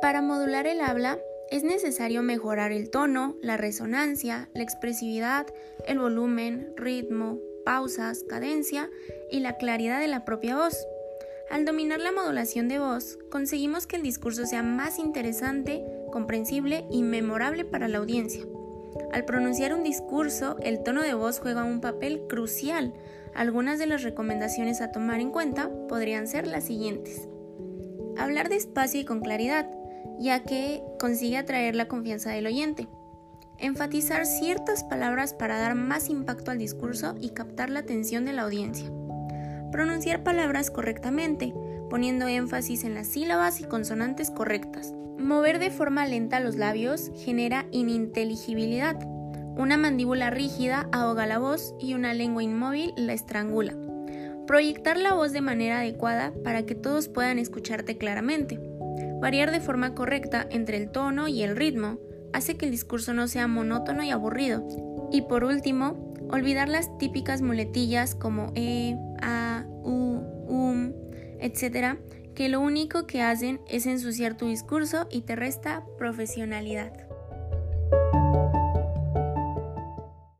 Para modular el habla es necesario mejorar el tono, la resonancia, la expresividad, el volumen, ritmo, pausas, cadencia y la claridad de la propia voz. Al dominar la modulación de voz, conseguimos que el discurso sea más interesante, comprensible y memorable para la audiencia. Al pronunciar un discurso, el tono de voz juega un papel crucial. Algunas de las recomendaciones a tomar en cuenta podrían ser las siguientes. Hablar despacio y con claridad, ya que consigue atraer la confianza del oyente. Enfatizar ciertas palabras para dar más impacto al discurso y captar la atención de la audiencia. Pronunciar palabras correctamente, poniendo énfasis en las sílabas y consonantes correctas. Mover de forma lenta los labios genera ininteligibilidad. Una mandíbula rígida ahoga la voz y una lengua inmóvil la estrangula. Proyectar la voz de manera adecuada para que todos puedan escucharte claramente. Variar de forma correcta entre el tono y el ritmo hace que el discurso no sea monótono y aburrido. Y por último, olvidar las típicas muletillas como e, a, u, um, etc., que lo único que hacen es ensuciar tu discurso y te resta profesionalidad.